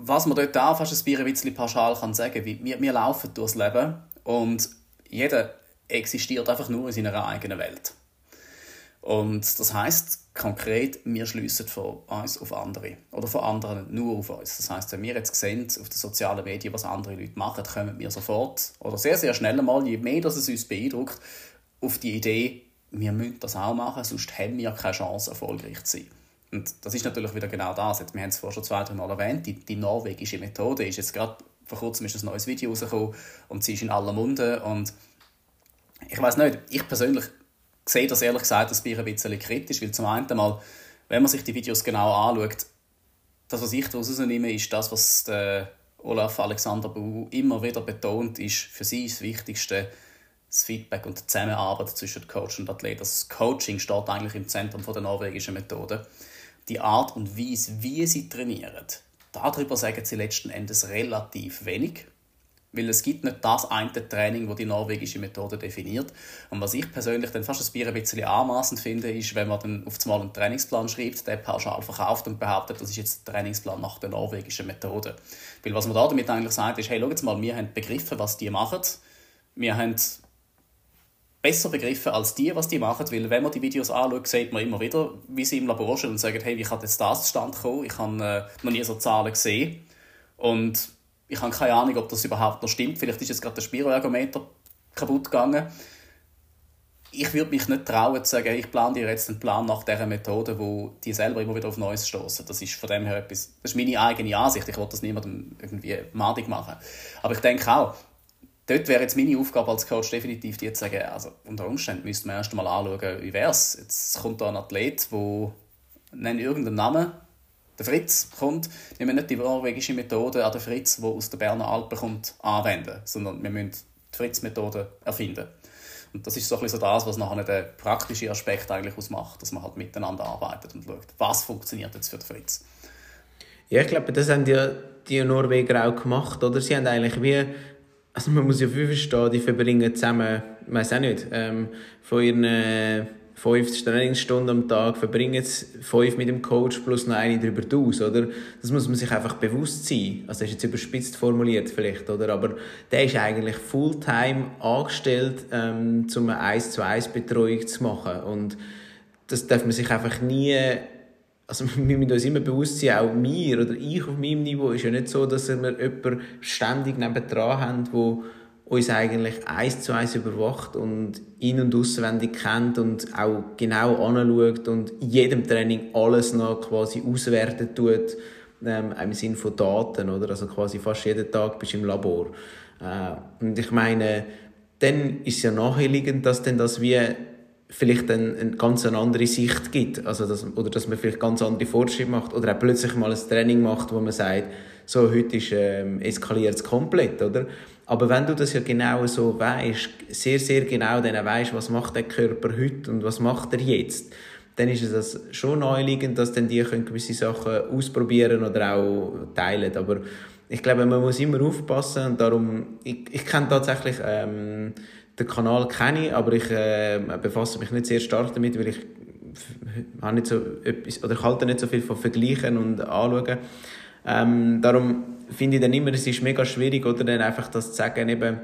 was man dort auch fast ein bisschen pauschal kann sagen kann, wir, wir laufen durchs Leben und jeder existiert einfach nur in seiner eigenen Welt. Und das heißt konkret, wir schließen von uns auf andere oder von anderen nur auf uns. Das heißt, wenn wir jetzt sehen auf den sozialen Medien, was andere Leute machen, kommen wir sofort oder sehr, sehr schnell mal, je mehr dass es uns beeindruckt, auf die Idee, wir müssen das auch machen, sonst haben wir keine Chance, erfolgreich zu sein. Und das ist natürlich wieder genau das. Jetzt, wir haben es vorhin schon zwei, drei Mal erwähnt. Die, die norwegische Methode ist jetzt gerade vor kurzem ist ein neues Video rausgekommen und sie ist in aller Munde. Und ich weiß nicht, ich persönlich sehe das ehrlich gesagt ein bisschen kritisch, weil zum einen mal, wenn man sich die Videos genau anschaut, das, was ich daraus rausnehme, ist das, was der Olaf Alexander Bu immer wieder betont, ist für sie das Wichtigste, das Feedback und die Zusammenarbeit zwischen Coach und Athlet. Das Coaching steht eigentlich im Zentrum der norwegischen Methode die Art und Weise, wie sie trainieren, darüber sagen sie letzten Endes relativ wenig. Weil es gibt nicht das eine Training, das die norwegische Methode definiert. Und was ich persönlich dann fast ein bisschen anmaßend finde, ist, wenn man dann auf einmal einen Trainingsplan schreibt, der pauschal verkauft und behauptet, das ist jetzt der Trainingsplan nach der norwegischen Methode. Weil was man da damit eigentlich sagt, ist, hey, schau jetzt mal, wir haben begriffen, was die machen. Wir haben besser begriffen als die, was die machen, weil wenn man die Videos anschaut, sieht man immer wieder, wie sie im Labor stehen und sagen, hey, wie kann jetzt das zustande kommen? Ich habe äh, noch nie so Zahlen gesehen und ich habe keine Ahnung, ob das überhaupt noch stimmt. Vielleicht ist jetzt gerade der Spiroergometer kaputt gegangen. Ich würde mich nicht trauen zu sagen, ich plane dir jetzt einen Plan nach dieser Methode, wo die selber immer wieder auf Neues stoßen. Das ist von dem her etwas, das ist meine eigene Ansicht. Ich will das niemandem irgendwie madig machen. Aber ich denke auch, dort wäre jetzt meine Aufgabe als Coach definitiv die zu sagen, also unter Umständen müsste man erst mal anschauen, wie wäre es. Jetzt kommt da ein Athlet, der nennt irgendeinen Namen, der Fritz kommt, wir müssen nicht die norwegische Methode an den Fritz, der aus der Berner Alpen kommt, anwenden, sondern wir müssen die Fritz-Methode erfinden. Und das ist so, ein bisschen das, was nachher den praktischen Aspekt eigentlich ausmacht, dass man halt miteinander arbeitet und schaut, was funktioniert jetzt für den Fritz. Ja, ich glaube, das haben die, die Norweger auch gemacht, oder? Sie haben eigentlich wie also man muss ja verstehen, die verbringen zusammen, ich weiß auch nicht, ähm, von ihren äh, fünf Trainingsstunden am Tag verbringen sie fünf mit dem Coach plus noch eine darüber aus, oder? Das muss man sich einfach bewusst sein. Also das ist jetzt überspitzt formuliert vielleicht, oder? Aber der ist eigentlich Fulltime angestellt, ähm, um eine 1 zu 1 Betreuung zu machen und das darf man sich einfach nie also wir müssen uns immer bewusst sein, auch mir oder ich auf meinem Niveau, ist ja nicht so, dass wir jemanden ständig nebendran haben, der uns eigentlich eins zu eins überwacht und in- und auswendig kennt und auch genau anschaut und in jedem Training alles noch quasi auswerten tut, ähm, im Sinne von Daten, oder? Also quasi fast jeden Tag bist du im Labor. Äh, und ich meine, dann ist es ja naheliegend, dass dann das wie vielleicht eine, eine ganz andere Sicht gibt. Also dass, oder dass man vielleicht ganz andere Fortschritte macht oder auch plötzlich mal ein Training macht, wo man sagt, so, heute ist, ähm, eskaliert es komplett, oder? Aber wenn du das ja genau so weißt, sehr, sehr genau dann weißt, was macht der Körper heute und was macht er jetzt, dann ist es schon naheliegend, dass dann die können gewisse Sachen ausprobieren oder auch teilen. Aber ich glaube, man muss immer aufpassen und darum, ich, ich kenne tatsächlich ähm, den Kanal kenne ich, aber ich äh, befasse mich nicht sehr stark damit, weil ich habe nicht so etwas, oder ich halte nicht so viel von Vergleichen und Anschauen. Ähm, darum finde ich dann immer, es ist mega schwierig, oder dann einfach das zu sagen, eben,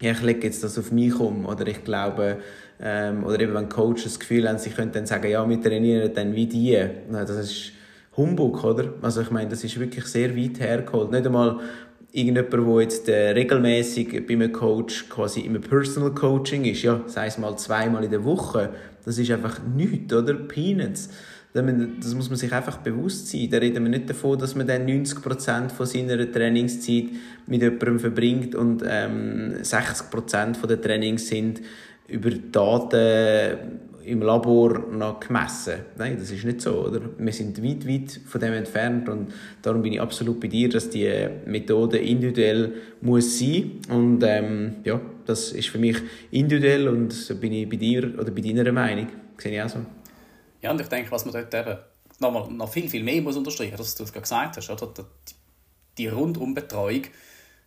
ja, ich lege jetzt das auf mich um, oder ich glaube, ähm, oder eben wenn Coaches das Gefühl haben, sie können dann sagen, ja, wir trainieren dann wie die. Das ist Humbug, oder? Also ich meine, das ist wirklich sehr weit hergeholt. Nicht einmal irgendjemand, der jetzt äh, regelmäßig bei einem Coach quasi im Personal Coaching ist, ja, sei es mal zweimal in der Woche, das ist einfach nichts, oder? Peanuts. Das muss man sich einfach bewusst sein. Da reden wir nicht davon, dass man dann 90% von seiner Trainingszeit mit jemandem verbringt und ähm, 60% von den Trainings sind über Daten im Labor noch gemessen. Nein, das ist nicht so, oder? Wir sind weit, weit von dem entfernt und darum bin ich absolut bei dir, dass die Methode individuell muss sein und ähm, ja, das ist für mich individuell und so bin ich bei dir oder bei deiner Meinung. Sehe ich auch so. Ja, und ich denke, was man dort eben noch, noch viel, viel mehr muss unterstreichen, dass du es gerade gesagt hast, oder? Die Rundumbetreuung,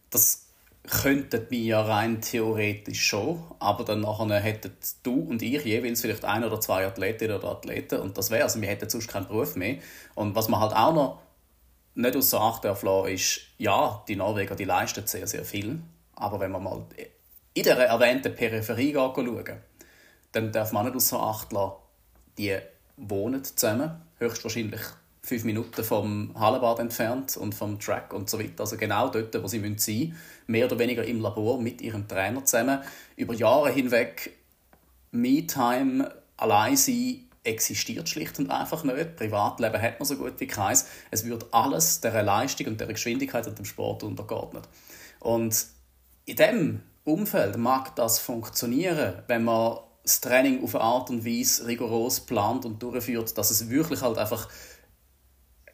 das könnten wir ja rein theoretisch schon, aber dann nachher hätten du und ich jeweils vielleicht ein oder zwei Athletinnen oder Athleten und das wäre, also wir hätten sonst keinen Beruf mehr. Und was man halt auch noch nicht außer Acht darf ist, ja, die Norweger, die leisten sehr, sehr viel, aber wenn man mal in der erwähnten Peripherie schauen, dann darf man nicht außer Acht lassen, die wohnen zusammen, höchstwahrscheinlich fünf Minuten vom Hallenbad entfernt und vom Track und so weiter. Also genau dort, wo sie sein müssen, mehr oder weniger im Labor mit ihrem Trainer zusammen. Über Jahre hinweg Me-Time, allein sein, existiert schlicht und einfach nicht. Privatleben hat man so gut wie keins. Es wird alles der Leistung und der Geschwindigkeit und dem Sport untergeordnet. Und in diesem Umfeld mag das funktionieren, wenn man das Training auf eine Art und Weise rigoros plant und durchführt, dass es wirklich halt einfach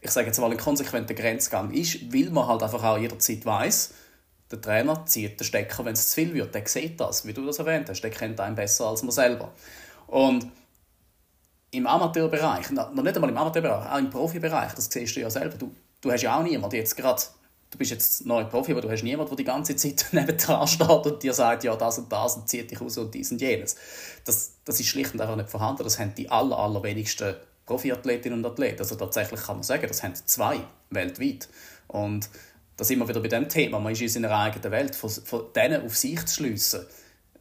ich sage jetzt mal, ein konsequenter Grenzgang ist, weil man halt einfach auch jederzeit weiß, der Trainer zieht den Stecker, wenn es zu viel wird. Der sieht das, wie du das erwähnt hast. Der kennt einen besser als man selber. Und im Amateurbereich, noch nicht einmal im Amateurbereich, auch im Profibereich, das siehst du ja selber. Du, du hast ja auch niemanden jetzt gerade, du bist jetzt neu Profi, aber du hast niemanden, der die ganze Zeit neben dran steht und dir sagt, ja, das und das und zieht dich raus und dies und jenes. Das, das ist schlicht und einfach nicht vorhanden. Das haben die aller, allerwenigsten Profiathletinnen und Athleten. Also tatsächlich kann man sagen, das haben zwei weltweit. Und da sind wir wieder bei dem Thema, man ist in seiner eigenen Welt, von, von denen auf sich zu schliessen,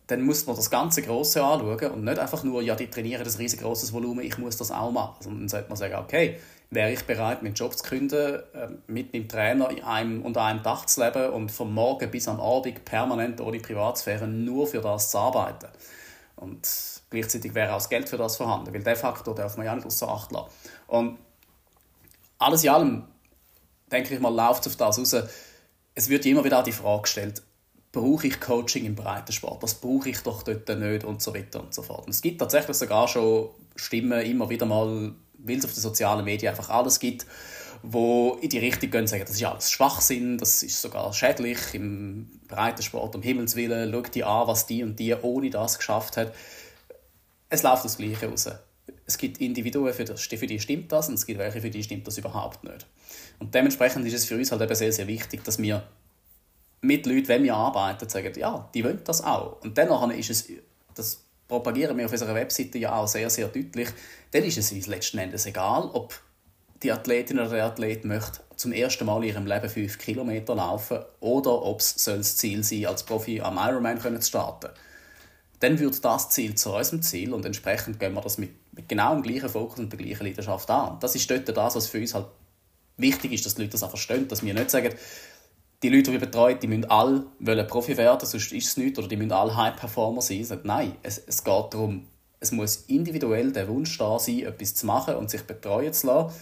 dann muss man das ganze Große anschauen und nicht einfach nur, ja, die trainieren das riesengroßes Volumen, ich muss das auch machen. Sondern dann sollte man sagen, okay, wäre ich bereit, meinen Job zu kündigen, ähm, mit meinem Trainer in einem, unter einem Dach zu leben und vom Morgen bis am Abend permanent ohne Privatsphäre nur für das zu arbeiten. Und Gleichzeitig wäre auch das Geld für das vorhanden, weil de facto darf man ja nicht außer Acht lassen. Und alles in allem, denke ich mal, läuft es auf das raus. Es wird immer wieder die Frage gestellt, brauche ich Coaching im Breitensport? Das brauche ich doch dort nicht und so weiter und so fort. Und es gibt tatsächlich sogar schon Stimmen, immer wieder mal, weil es auf den sozialen Medien einfach alles gibt, wo in die Richtung gehen und sagen, das ist alles Schwachsinn, das ist sogar schädlich im Breitensport, um Himmels Willen, schau dir an, was die und die ohne das geschafft hat es läuft das Gleiche raus. Es gibt Individuen, für, das, für die stimmt das, und es gibt welche, für die stimmt das überhaupt nicht. Und dementsprechend ist es für uns halt eben sehr, sehr wichtig, dass wir mit Leuten, wenn wir arbeiten, sagen, ja, die wollen das auch. Und dann ist es, das propagieren wir auf unserer Webseite ja auch sehr, sehr deutlich, dann ist es uns letzten Endes egal, ob die Athletin oder der Athlet möchte zum ersten Mal in ihrem Leben fünf Kilometer laufen oder ob es das Ziel sein als Profi am Ironman zu starten dann wird das Ziel zu unserem Ziel und entsprechend gehen wir das mit, mit genau dem gleichen Fokus und der gleichen Leidenschaft an. Das ist dort das, was für uns halt wichtig ist, dass die Leute das auch verstehen, dass wir nicht sagen, die Leute, die wir betreuen, die müssen alle Profi werden, sonst ist es nicht, oder die müssen alle High-Performer sein. Nein, es, es geht darum, es muss individuell der Wunsch da sein, etwas zu machen und sich betreuen zu lassen.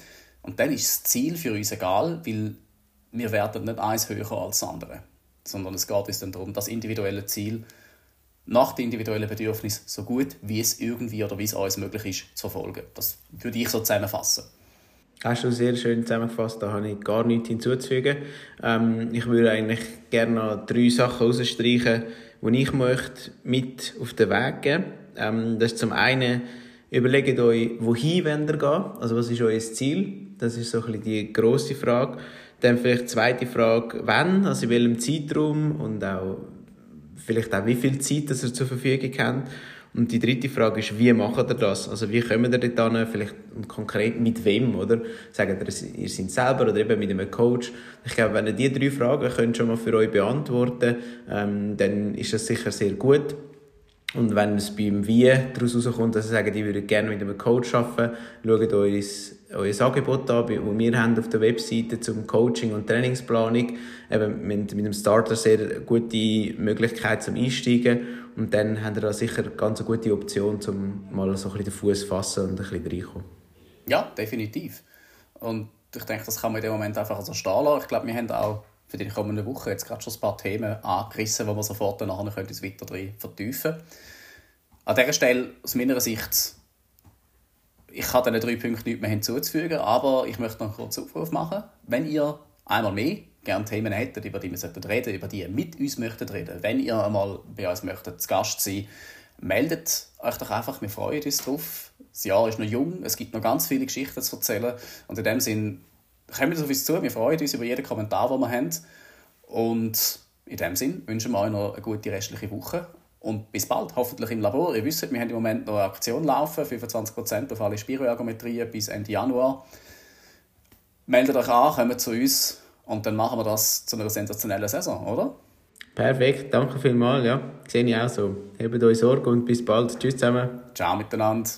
Und dann ist das Ziel für uns egal, weil wir werden nicht eins höher als das andere. Sondern es geht uns dann darum, das individuelle Ziel nach den individuellen Bedürfnissen so gut, wie es irgendwie oder wie es uns möglich ist, zu verfolgen. Das würde ich so zusammenfassen. Hast du sehr schön zusammengefasst, da habe ich gar nichts hinzuzufügen. Ähm, ich würde eigentlich gerne noch drei Sachen herausstreichen, die ich möchte mit auf den Weg geben ähm, Das ist zum einen, überlegt euch, wohin wollt ihr gehen? Also was ist euer Ziel? Das ist so ein die grosse Frage. Dann vielleicht die zweite Frage, wann, also in welchem Zeitraum und auch vielleicht auch wie viel Zeit das er zur Verfügung hat. Und die dritte Frage ist, wie macht ihr das? Also wie kommen ihr dort hin, vielleicht konkret mit wem, oder? Sagen ihr, ihr seid selber oder eben mit einem Coach? Ich glaube, wenn ihr diese drei Fragen könnt schon mal für euch beantworten ähm, dann ist das sicher sehr gut. Und wenn es beim Wie daraus rauskommt, dass sie sagen, die würden gerne mit einem Coach arbeiten, schaut uns euer Angebot an, das wir haben auf der Webseite zum Coaching und Trainingsplanung. Eben mit, mit dem Starter sehr gute Möglichkeit zum Einsteigen. Und dann habt ihr da sicher eine ganz gute Option, um mal so ein bisschen den Fuß zu fassen und ein bisschen reinkommen. Ja, definitiv. Und ich denke, das kann man in dem Moment einfach so stehen lassen. Ich glaube, wir haben auch für die kommenden Wochen jetzt gerade schon ein paar Themen angerissen, wo wir sofort danach uns weiter drin vertiefen können. An dieser Stelle, aus meiner Sicht, ich kann diesen drei Punkten nichts mehr hinzuzufügen, aber ich möchte noch kurzen Aufruf machen. Wenn ihr einmal mehr gerne Themen hättet, über die wir reden sollten, über die ihr mit uns möchtet reden, wenn ihr einmal bei uns möchtet zu Gast sein, meldet euch doch einfach, wir freuen uns drauf. Das Jahr ist noch jung, es gibt noch ganz viele Geschichten zu erzählen und in dem Sinn kommt auf uns zu, wir freuen uns über jeden Kommentar, den wir haben und in dem Sinn wünschen wir euch noch eine gute restliche Woche und bis bald, hoffentlich im Labor. Ihr wisst, wir haben im Moment noch eine Aktion laufen, 25% auf alle Spiroergometrien bis Ende Januar. Meldet euch an, kommt zu uns und dann machen wir das zu einer sensationellen Saison, oder? Perfekt, danke vielmals. Ja, sehe ich auch so. Hebt euch Sorge und bis bald. Tschüss zusammen. Ciao miteinander.